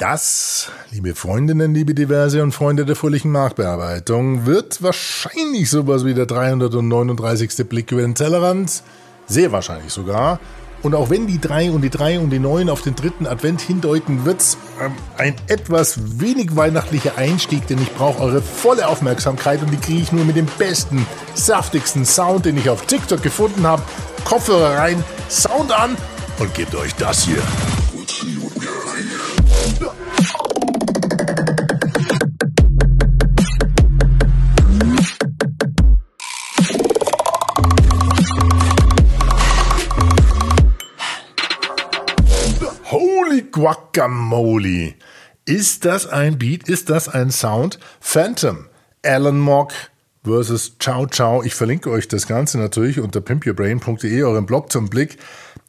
Das, liebe Freundinnen, liebe Diverse und Freunde der fröhlichen Marktbearbeitung, wird wahrscheinlich sowas wie der 339. Blick über den Tellerrand. Sehr wahrscheinlich sogar. Und auch wenn die 3 und die 3 und die 9 auf den dritten Advent hindeuten, wird's ähm, ein etwas wenig weihnachtlicher Einstieg, denn ich brauche eure volle Aufmerksamkeit und die kriege ich nur mit dem besten, saftigsten Sound, den ich auf TikTok gefunden habe. Kopfhörer rein, Sound an und gebt euch das hier. Holy Guacamole! Ist das ein Beat? Ist das ein Sound? Phantom, Alan Mock versus Ciao Ciao. Ich verlinke euch das Ganze natürlich unter pimpyourbrain.de, eurem Blog zum Blick.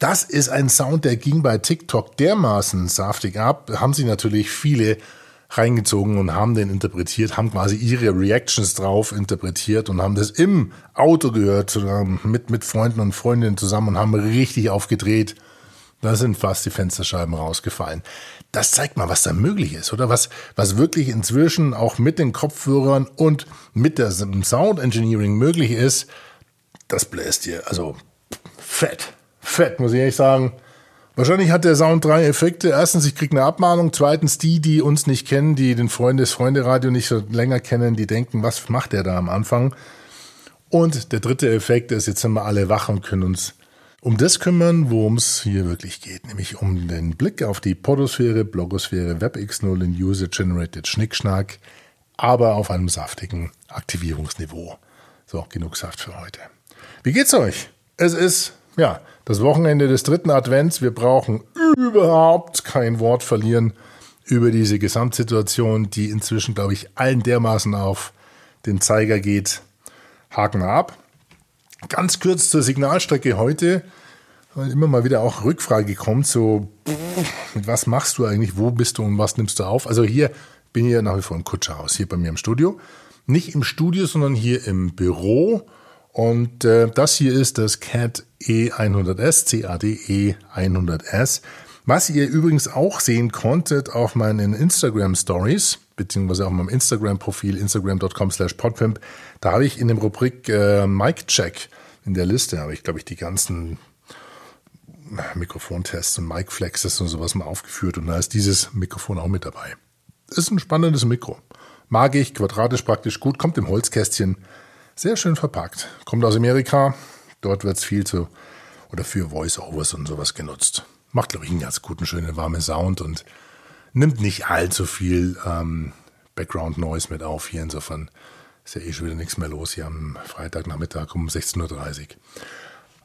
Das ist ein Sound, der ging bei TikTok dermaßen saftig ab. Haben sie natürlich viele reingezogen und haben den interpretiert, haben quasi ihre Reactions drauf interpretiert und haben das im Auto gehört, mit, mit Freunden und Freundinnen zusammen und haben richtig aufgedreht. Da sind fast die Fensterscheiben rausgefallen. Das zeigt mal, was da möglich ist, oder? Was, was wirklich inzwischen auch mit den Kopfhörern und mit dem Sound Engineering möglich ist, das bläst dir. Also fett. Fett, muss ich ehrlich sagen. Wahrscheinlich hat der Sound drei Effekte. Erstens, ich kriege eine Abmahnung. Zweitens, die, die uns nicht kennen, die den Freundes-Freunde-Radio nicht so länger kennen, die denken, was macht der da am Anfang? Und der dritte Effekt ist, jetzt sind wir alle wach und können uns um das kümmern, worum es hier wirklich geht, nämlich um den Blick auf die Podosphäre, Blogosphäre, WebX0 und User-Generated Schnickschnack, aber auf einem saftigen Aktivierungsniveau. So, genug Saft für heute. Wie geht's euch? Es ist, ja, das Wochenende des dritten Advents. Wir brauchen überhaupt kein Wort verlieren über diese Gesamtsituation, die inzwischen, glaube ich, allen dermaßen auf den Zeiger geht. Haken ab. Ganz kurz zur Signalstrecke heute, weil immer mal wieder auch Rückfrage kommt, so, mit was machst du eigentlich, wo bist du und was nimmst du auf? Also hier bin ich ja nach wie vor im Kutscherhaus, hier bei mir im Studio. Nicht im Studio, sondern hier im Büro. Und äh, das hier ist das CAD E100S, CAD E100S, was ihr übrigens auch sehen konntet auf meinen Instagram Stories, beziehungsweise auf meinem Instagram-Profil instagram.com slash podpimp. Da habe ich in dem Rubrik äh, Mic Check in der Liste, habe ich glaube ich die ganzen Mikrofontests und Mic Flexes und sowas mal aufgeführt und da ist dieses Mikrofon auch mit dabei. Ist ein spannendes Mikro. Mag ich, quadratisch praktisch gut, kommt im Holzkästchen, sehr schön verpackt. Kommt aus Amerika, dort wird es viel zu oder für Voice-Overs und sowas genutzt. Macht, glaube ich, einen ganz guten, schönen, warmen Sound und nimmt nicht allzu viel ähm, Background-Noise mit auf hier. Insofern ist ja eh schon wieder nichts mehr los hier am Freitagnachmittag um 16.30 Uhr.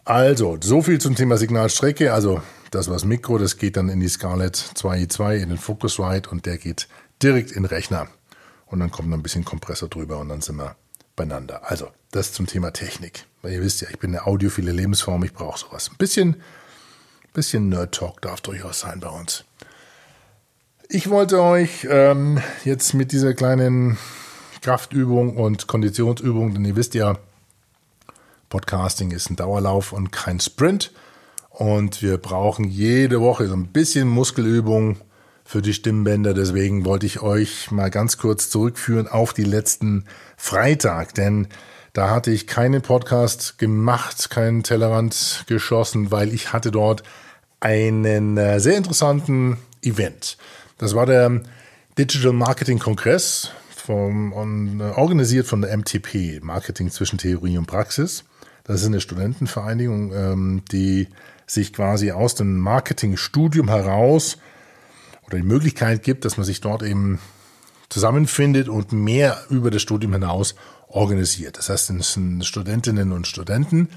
Also, so viel zum Thema Signalstrecke. Also, das war das Mikro, das geht dann in die Scarlett 2i2 in den Focusrite und der geht direkt in den Rechner. Und dann kommt noch ein bisschen Kompressor drüber und dann sind wir beieinander. Also, das zum Thema Technik. Weil ihr wisst ja, ich bin eine audiophile Lebensform, ich brauche sowas. Ein bisschen, bisschen Nerd-Talk darf durchaus sein bei uns. Ich wollte euch ähm, jetzt mit dieser kleinen Kraftübung und Konditionsübung, denn ihr wisst ja, Podcasting ist ein Dauerlauf und kein Sprint. Und wir brauchen jede Woche so ein bisschen Muskelübung für die Stimmbänder. Deswegen wollte ich euch mal ganz kurz zurückführen auf die letzten Freitag, denn da hatte ich keinen Podcast gemacht, keinen Tellerrand geschossen, weil ich hatte dort einen äh, sehr interessanten Event. Das war der Digital Marketing Kongress vom, äh, organisiert von der MTP, Marketing zwischen Theorie und Praxis. Das ist eine Studentenvereinigung, ähm, die sich quasi aus dem Marketingstudium heraus oder die Möglichkeit gibt, dass man sich dort eben zusammenfindet und mehr über das Studium hinaus organisiert. Das heißt, es sind Studentinnen und Studenten,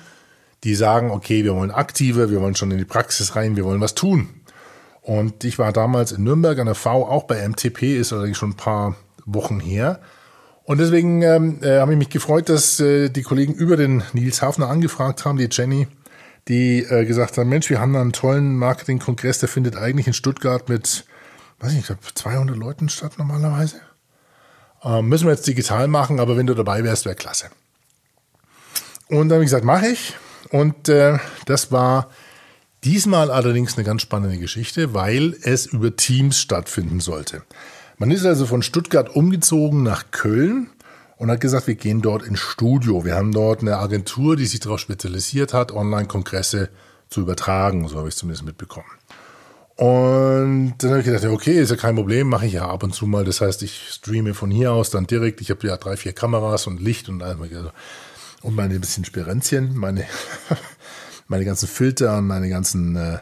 die sagen, okay, wir wollen aktiver, wir wollen schon in die Praxis rein, wir wollen was tun. Und ich war damals in Nürnberg an der V, auch bei MTP, ist allerdings schon ein paar Wochen her. Und deswegen ähm, äh, habe ich mich gefreut, dass äh, die Kollegen über den Nils Hafner angefragt haben, die Jenny, die äh, gesagt haben, Mensch, wir haben da einen tollen Marketingkongress, der findet eigentlich in Stuttgart mit, weiß nicht, ich glaube 200 Leuten statt normalerweise. Ähm, müssen wir jetzt digital machen, aber wenn du dabei wärst, wäre klasse. Und dann habe ich gesagt, mache ich. Und äh, das war Diesmal allerdings eine ganz spannende Geschichte, weil es über Teams stattfinden sollte. Man ist also von Stuttgart umgezogen nach Köln und hat gesagt, wir gehen dort ins Studio. Wir haben dort eine Agentur, die sich darauf spezialisiert hat, Online-Kongresse zu übertragen. So habe ich es zumindest mitbekommen. Und dann habe ich gedacht, okay, ist ja kein Problem, mache ich ja ab und zu mal. Das heißt, ich streame von hier aus dann direkt. Ich habe ja drei, vier Kameras und Licht und alles. Und meine bisschen Spirenzchen, meine, meine ganzen Filter und meine ganzen, äh,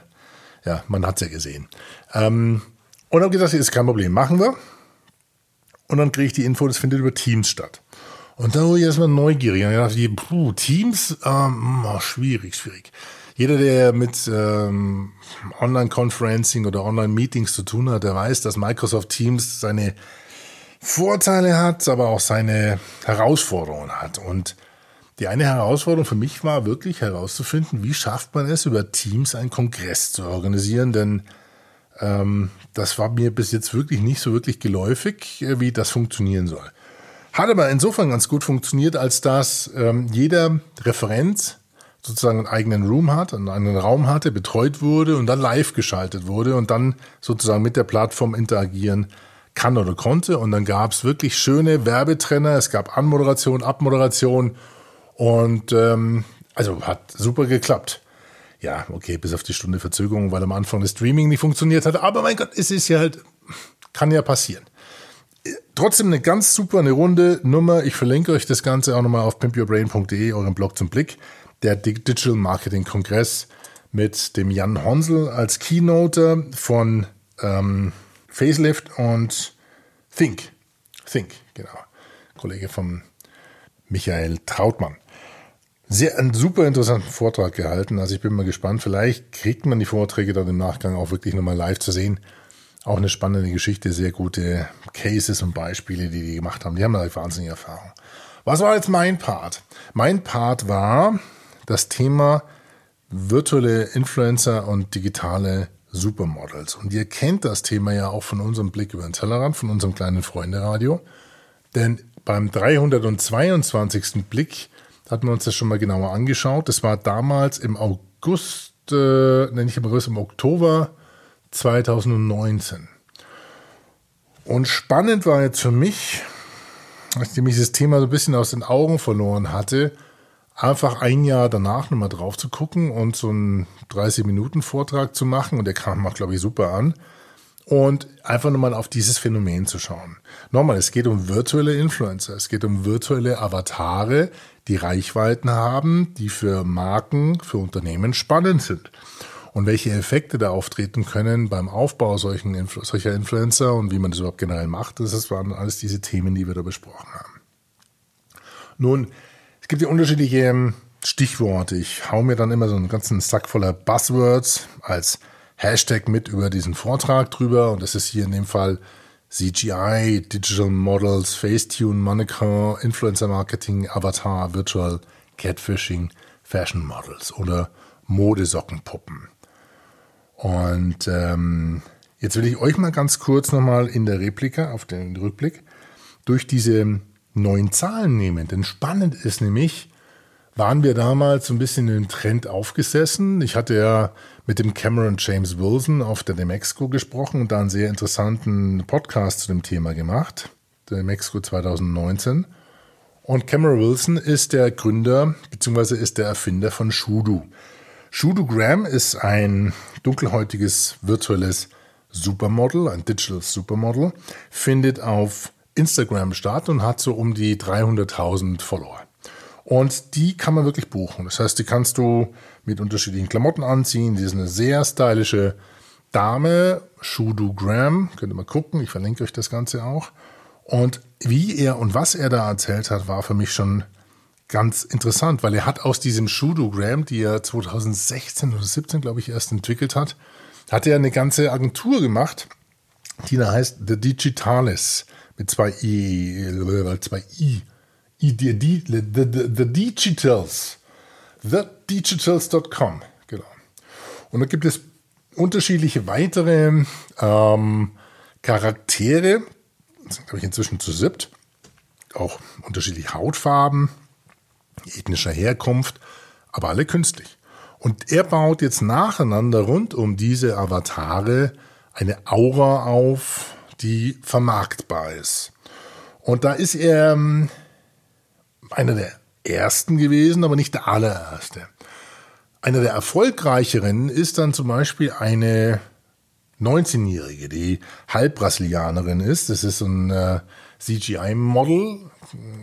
ja, man hat es ja gesehen. Ähm, und habe gesagt, ist kein Problem, machen wir. Und dann kriege ich die Info, das findet über Teams statt. Und da wurde ich erstmal neugierig. Und ich dachte, puh, Teams, ähm, oh, schwierig, schwierig. Jeder, der mit ähm, Online-Conferencing oder Online-Meetings zu tun hat, der weiß, dass Microsoft Teams seine Vorteile hat, aber auch seine Herausforderungen hat. Und die eine Herausforderung für mich war wirklich herauszufinden, wie schafft man es, über Teams einen Kongress zu organisieren, denn ähm, das war mir bis jetzt wirklich nicht so wirklich geläufig, äh, wie das funktionieren soll. Hat aber insofern ganz gut funktioniert, als dass ähm, jeder Referent sozusagen einen eigenen Room hat, einen Raum hatte, betreut wurde und dann live geschaltet wurde und dann sozusagen mit der Plattform interagieren kann oder konnte. Und dann gab es wirklich schöne Werbetrenner, es gab Anmoderation, Abmoderation und ähm, also hat super geklappt. Ja, okay, bis auf die Stunde Verzögerung, weil am Anfang das Streaming nicht funktioniert hat. Aber mein Gott, es ist ja halt, kann ja passieren. Trotzdem eine ganz super, eine runde Nummer. Ich verlinke euch das Ganze auch nochmal auf pimpyourbrain.de, eurem Blog zum Blick. Der Digital Marketing Kongress mit dem Jan Honsel als Keynoter von ähm, Facelift und Think. Think, genau. Kollege von Michael Trautmann sehr einen super interessanten Vortrag gehalten. Also ich bin mal gespannt. Vielleicht kriegt man die Vorträge dann im Nachgang auch wirklich nochmal live zu sehen. Auch eine spannende Geschichte, sehr gute Cases und Beispiele, die die gemacht haben. Die haben eine wahnsinnige Erfahrung. Was war jetzt mein Part? Mein Part war das Thema virtuelle Influencer und digitale Supermodels. Und ihr kennt das Thema ja auch von unserem Blick über den Tellerrand, von unserem kleinen Freunde-Radio. Denn beim 322. Blick hatten wir uns das schon mal genauer angeschaut. Das war damals im August, äh, nenne ich im August, im Oktober 2019. Und spannend war jetzt für mich, nachdem ich das Thema so ein bisschen aus den Augen verloren hatte, einfach ein Jahr danach nochmal drauf zu gucken und so einen 30-Minuten-Vortrag zu machen. Und der kam auch, glaube ich, super an und einfach nur mal auf dieses Phänomen zu schauen. Nochmal, es geht um virtuelle Influencer, es geht um virtuelle Avatare, die Reichweiten haben, die für Marken, für Unternehmen spannend sind. Und welche Effekte da auftreten können beim Aufbau solchen solcher Influencer und wie man das überhaupt generell macht, das waren alles diese Themen, die wir da besprochen haben. Nun, es gibt ja unterschiedliche ähm, Stichworte. Ich hau mir dann immer so einen ganzen Sack voller Buzzwords als Hashtag mit über diesen Vortrag drüber. Und das ist hier in dem Fall CGI, Digital Models, Facetune, Mannequin, Influencer Marketing, Avatar, Virtual Catfishing, Fashion Models oder Modesockenpuppen. Und ähm, jetzt will ich euch mal ganz kurz nochmal in der Replika, auf den Rückblick, durch diese neuen Zahlen nehmen. Denn spannend ist nämlich, waren wir damals so ein bisschen den Trend aufgesessen. Ich hatte ja mit dem Cameron James Wilson auf der Demexco gesprochen und da einen sehr interessanten Podcast zu dem Thema gemacht, der Demexco 2019. Und Cameron Wilson ist der Gründer bzw. ist der Erfinder von Shudu. Shudu Graham ist ein dunkelhäutiges virtuelles Supermodel, ein Digital Supermodel, findet auf Instagram statt und hat so um die 300.000 Follower. Und die kann man wirklich buchen. Das heißt, die kannst du mit unterschiedlichen Klamotten anziehen. Die ist eine sehr stylische Dame, Shudu Graham. Könnt ihr mal gucken, ich verlinke euch das Ganze auch. Und wie er und was er da erzählt hat, war für mich schon ganz interessant, weil er hat aus diesem Shudu Graham, die er 2016 oder 17, glaube ich, erst entwickelt hat, hat er eine ganze Agentur gemacht, die da heißt The Digitalis mit zwei I, äh, zwei I the, the, the, the Digitals. TheDigitals.com. Genau. Und da gibt es unterschiedliche weitere ähm, Charaktere. Sind, glaube ich, inzwischen zu siebt. Auch unterschiedliche Hautfarben, ethnischer Herkunft, aber alle künstlich. Und er baut jetzt nacheinander rund um diese Avatare eine Aura auf, die vermarktbar ist. Und da ist er ähm, einer der ersten gewesen, aber nicht der allererste. Einer der erfolgreicheren ist dann zum Beispiel eine 19-Jährige, die Halbbrasilianerin ist. Das ist ein äh, CGI-Model,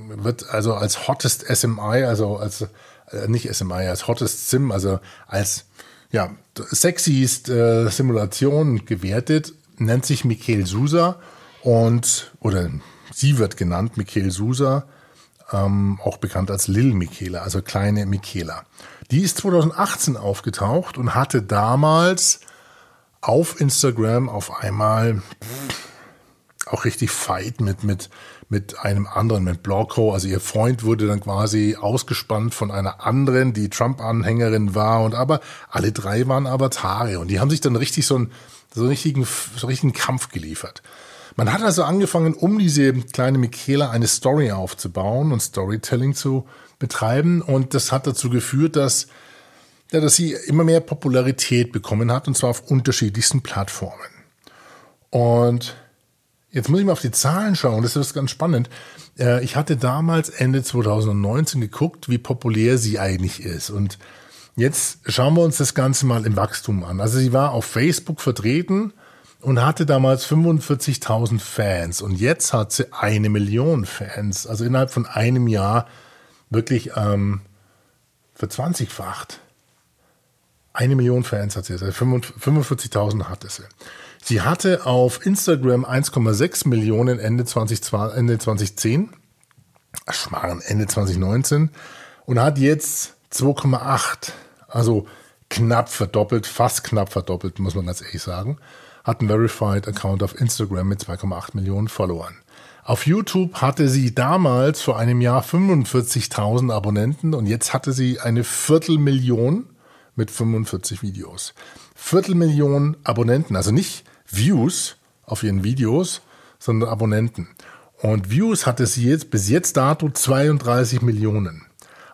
wird also als Hottest SMI, also als äh, nicht SMI, als Hottest Sim, also als ja, sexiest äh, Simulation gewertet, nennt sich Michael Sousa und oder sie wird genannt Michael Sousa, ähm, auch bekannt als Lil Michaela, also kleine Michaela. Die ist 2018 aufgetaucht und hatte damals auf Instagram auf einmal auch richtig Fight mit, mit, mit einem anderen, mit Blocko. Also ihr Freund wurde dann quasi ausgespannt von einer anderen, die Trump-Anhängerin war. Und aber alle drei waren Avatare und die haben sich dann richtig so einen, so einen richtigen, so einen richtigen Kampf geliefert. Man hat also angefangen, um diese kleine Michaela eine Story aufzubauen und Storytelling zu betreiben. Und das hat dazu geführt, dass ja, dass sie immer mehr Popularität bekommen hat und zwar auf unterschiedlichsten Plattformen. Und jetzt muss ich mal auf die Zahlen schauen, das ist ganz spannend. Äh, ich hatte damals Ende 2019 geguckt, wie populär sie eigentlich ist und jetzt schauen wir uns das Ganze mal im Wachstum an. Also sie war auf Facebook vertreten und hatte damals 45.000 Fans und jetzt hat sie eine Million Fans, also innerhalb von einem Jahr wirklich ähm, verzwanzigfacht. Eine Million Fans hat sie, also 45.000 hatte sie. Sie hatte auf Instagram 1,6 Millionen Ende, 20, Ende 2010, Schmarrn, Ende 2019 und hat jetzt 2,8, also knapp verdoppelt, fast knapp verdoppelt, muss man ganz ehrlich sagen. Hat einen Verified Account auf Instagram mit 2,8 Millionen Followern. Auf YouTube hatte sie damals vor einem Jahr 45.000 Abonnenten und jetzt hatte sie eine Viertelmillion mit 45 Videos. Viertelmillion Abonnenten, also nicht Views auf ihren Videos, sondern Abonnenten. Und Views hatte sie jetzt bis jetzt dato 32 Millionen.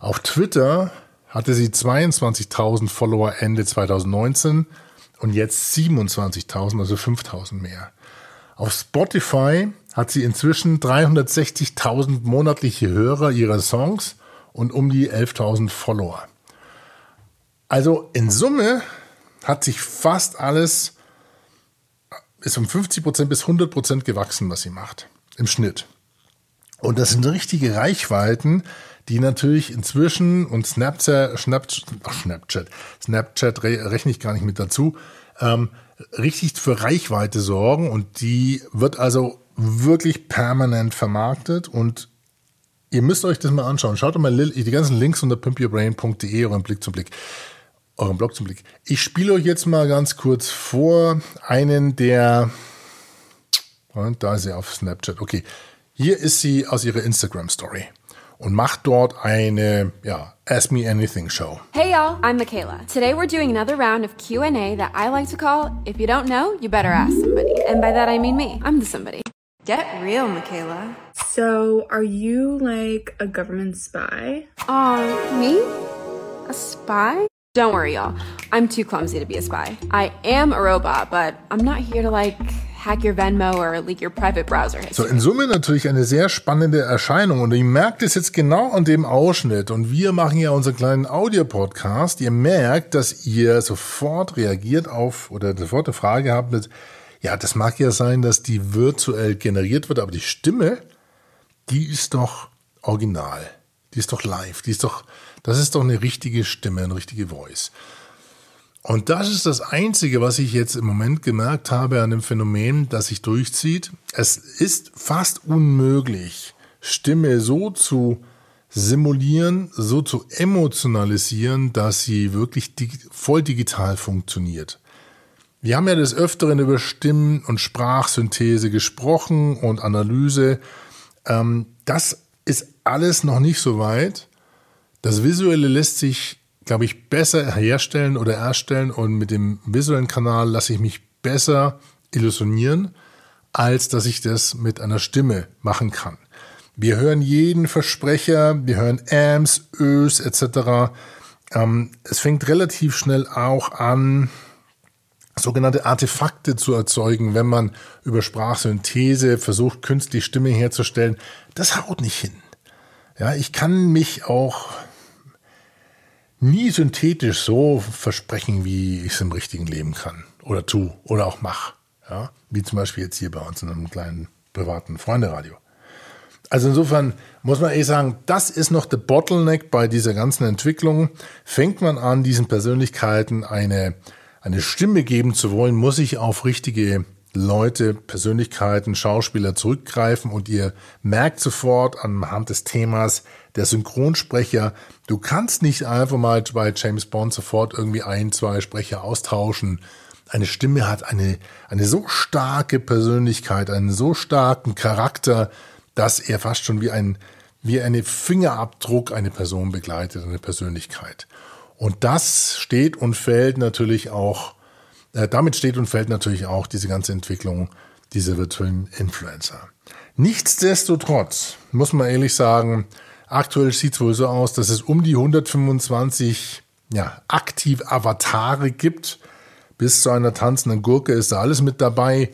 Auf Twitter hatte sie 22.000 Follower Ende 2019 und jetzt 27.000, also 5.000 mehr. Auf Spotify hat sie inzwischen 360.000 monatliche Hörer ihrer Songs und um die 11.000 Follower. Also in Summe hat sich fast alles, ist um 50% bis 100% gewachsen, was sie macht. Im Schnitt. Und das sind richtige Reichweiten, die natürlich inzwischen und Snapchat, Snapchat, Snapchat, rechne ich gar nicht mit dazu, ähm, richtig für Reichweite sorgen und die wird also wirklich permanent vermarktet und ihr müsst euch das mal anschauen. Schaut mal die ganzen Links unter pimpyourbrain.de euren Blick zum Blick euren Blog zum Blick. Ich spiele euch jetzt mal ganz kurz vor einen der, und da ist sie auf Snapchat. Okay, hier ist sie aus ihrer Instagram Story und macht dort eine, ja, Ask Me Anything Show. Hey y'all, I'm Michaela. Today we're doing another round of Q&A that I like to call If You Don't Know, You Better Ask Somebody. And by that I mean me. I'm the somebody. Get real, Michaela. So, are you like a government spy? Uh, me? A spy? Don't worry, y'all. I'm too clumsy to be a spy. I am a robot, but I'm not here to like hack your Venmo or leak your private browser history. So, in Summe natürlich eine sehr spannende Erscheinung und ihr merkt es jetzt genau an dem Ausschnitt und wir machen ja unseren kleinen Audio-Podcast. Ihr merkt, dass ihr sofort reagiert auf oder sofort eine Frage habt mit, ja, das mag ja sein, dass die virtuell generiert wird, aber die Stimme, die ist doch original. Die ist doch live. Die ist doch, das ist doch eine richtige Stimme, eine richtige Voice. Und das ist das Einzige, was ich jetzt im Moment gemerkt habe an dem Phänomen, das sich durchzieht. Es ist fast unmöglich, Stimme so zu simulieren, so zu emotionalisieren, dass sie wirklich voll digital funktioniert. Wir haben ja des Öfteren über Stimmen und Sprachsynthese gesprochen und Analyse. Ähm, das ist alles noch nicht so weit. Das Visuelle lässt sich, glaube ich, besser herstellen oder erstellen und mit dem visuellen Kanal lasse ich mich besser illusionieren, als dass ich das mit einer Stimme machen kann. Wir hören jeden Versprecher, wir hören Ams, Ös etc. ähm, es fängt relativ schnell auch an, sogenannte Artefakte zu erzeugen, wenn man über Sprachsynthese versucht, künstlich Stimme herzustellen. Das haut nicht hin. Ja, ich kann mich auch nie synthetisch so versprechen, wie ich es im richtigen Leben kann oder tu oder auch mach. Ja, wie zum Beispiel jetzt hier bei uns in einem kleinen privaten Freunderadio. Also insofern muss man eh sagen, das ist noch der Bottleneck bei dieser ganzen Entwicklung. Fängt man an, diesen Persönlichkeiten eine, eine Stimme geben zu wollen, muss ich auf richtige Leute, Persönlichkeiten, Schauspieler zurückgreifen und ihr merkt sofort anhand des Themas, der Synchronsprecher, du kannst nicht einfach mal bei James Bond sofort irgendwie ein, zwei Sprecher austauschen. Eine Stimme hat eine, eine so starke Persönlichkeit, einen so starken Charakter, dass er fast schon wie ein, wie eine Fingerabdruck eine Person begleitet, eine Persönlichkeit. Und das steht und fällt natürlich auch, äh, damit steht und fällt natürlich auch diese ganze Entwicklung dieser virtuellen Influencer. Nichtsdestotrotz muss man ehrlich sagen, aktuell sieht es wohl so aus, dass es um die 125 ja, aktiv Avatare gibt. Bis zu einer tanzenden Gurke ist da alles mit dabei.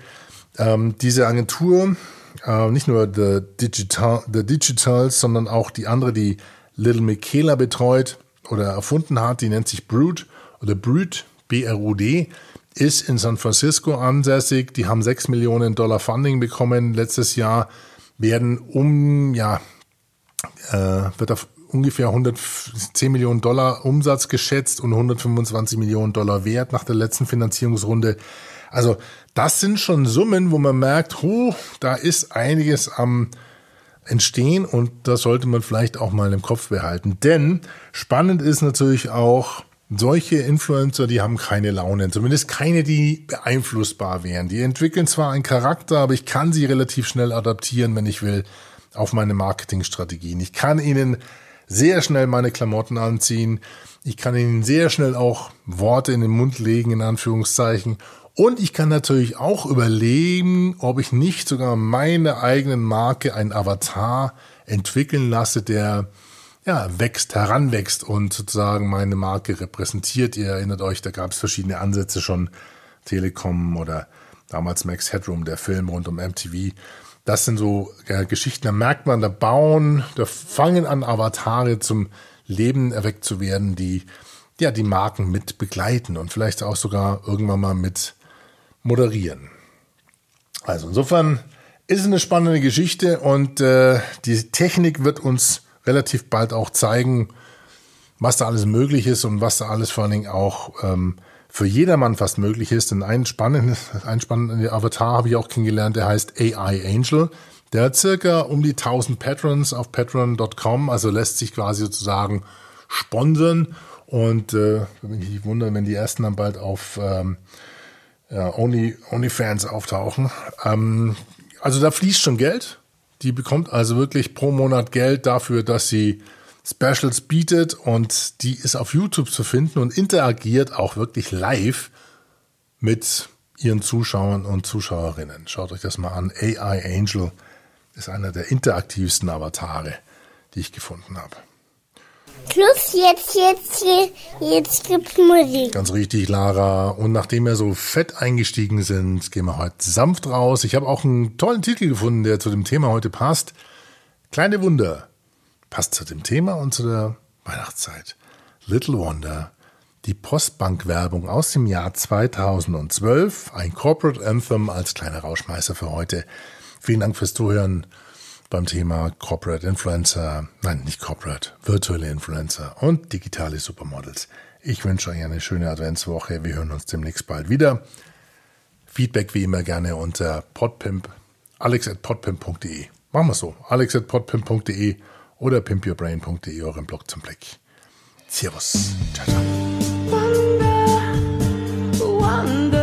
Ähm, diese Agentur äh, nicht nur The, Digital, The Digitals, sondern auch die andere, die Little Michaela betreut oder erfunden hat, die nennt sich Brood oder Brood, B-R-U-D, ist in San Francisco ansässig. Die haben 6 Millionen Dollar Funding bekommen letztes Jahr, werden um, ja, äh, wird auf ungefähr 110 Millionen Dollar Umsatz geschätzt und 125 Millionen Dollar wert nach der letzten Finanzierungsrunde. Also das sind schon Summen, wo man merkt, huh, da ist einiges am entstehen und das sollte man vielleicht auch mal im Kopf behalten. Denn spannend ist natürlich auch, solche Influencer, die haben keine Laune, zumindest keine, die beeinflussbar wären. Die entwickeln zwar einen Charakter, aber ich kann sie relativ schnell adaptieren, wenn ich will, auf meine Marketingstrategien. Ich kann ihnen sehr schnell meine Klamotten anziehen. Ich kann ihnen sehr schnell auch Worte in den Mund legen, in Anführungszeichen. Und ich kann natürlich auch überlegen, ob ich nicht sogar meine eigenen Marke, ein Avatar entwickeln lasse, der ja, wächst, heranwächst und sozusagen meine Marke repräsentiert. Ihr erinnert euch, da gab es verschiedene Ansätze schon, Telekom oder damals Max Headroom, der Film rund um MTV. Das sind so äh, Geschichten, da merkt man, da bauen, da fangen an Avatare zum Leben erweckt zu werden, die ja die Marken mit begleiten und vielleicht auch sogar irgendwann mal mit moderieren. Also insofern ist es eine spannende Geschichte und äh, die Technik wird uns relativ bald auch zeigen, was da alles möglich ist und was da alles vor allen Dingen auch ähm, für jedermann fast möglich ist. Denn ein spannendes, ein spannender Avatar habe ich auch kennengelernt, der heißt AI Angel. Der hat circa um die 1000 Patrons auf patreon.com, also lässt sich quasi sozusagen sponsern. Und äh, würde mich nicht wundern, wenn die ersten dann bald auf ähm, ja, Only, OnlyFans auftauchen. Ähm, also da fließt schon Geld. Die bekommt also wirklich pro Monat Geld dafür, dass sie Specials bietet und die ist auf YouTube zu finden und interagiert auch wirklich live mit ihren Zuschauern und Zuschauerinnen. Schaut euch das mal an. AI Angel ist einer der interaktivsten Avatare, die ich gefunden habe. Schluss, jetzt, jetzt, jetzt gibt's Musik. Ganz richtig, Lara. Und nachdem wir so fett eingestiegen sind, gehen wir heute sanft raus. Ich habe auch einen tollen Titel gefunden, der zu dem Thema heute passt. Kleine Wunder. Passt zu dem Thema und zu der Weihnachtszeit. Little Wonder. Die Postbank-Werbung aus dem Jahr 2012. Ein Corporate Anthem als kleiner Rauschmeißer für heute. Vielen Dank fürs Zuhören beim Thema Corporate Influencer, nein, nicht Corporate, virtuelle Influencer und digitale Supermodels. Ich wünsche euch eine schöne Adventswoche. Wir hören uns demnächst bald wieder. Feedback wie immer gerne unter podpimp, alex at podpimp.de. Machen wir so, alex at podpimp.de oder pimpyourbrain.de, euren Blog zum Blick. Servus. Ciao, ciao. Wonder, wonder.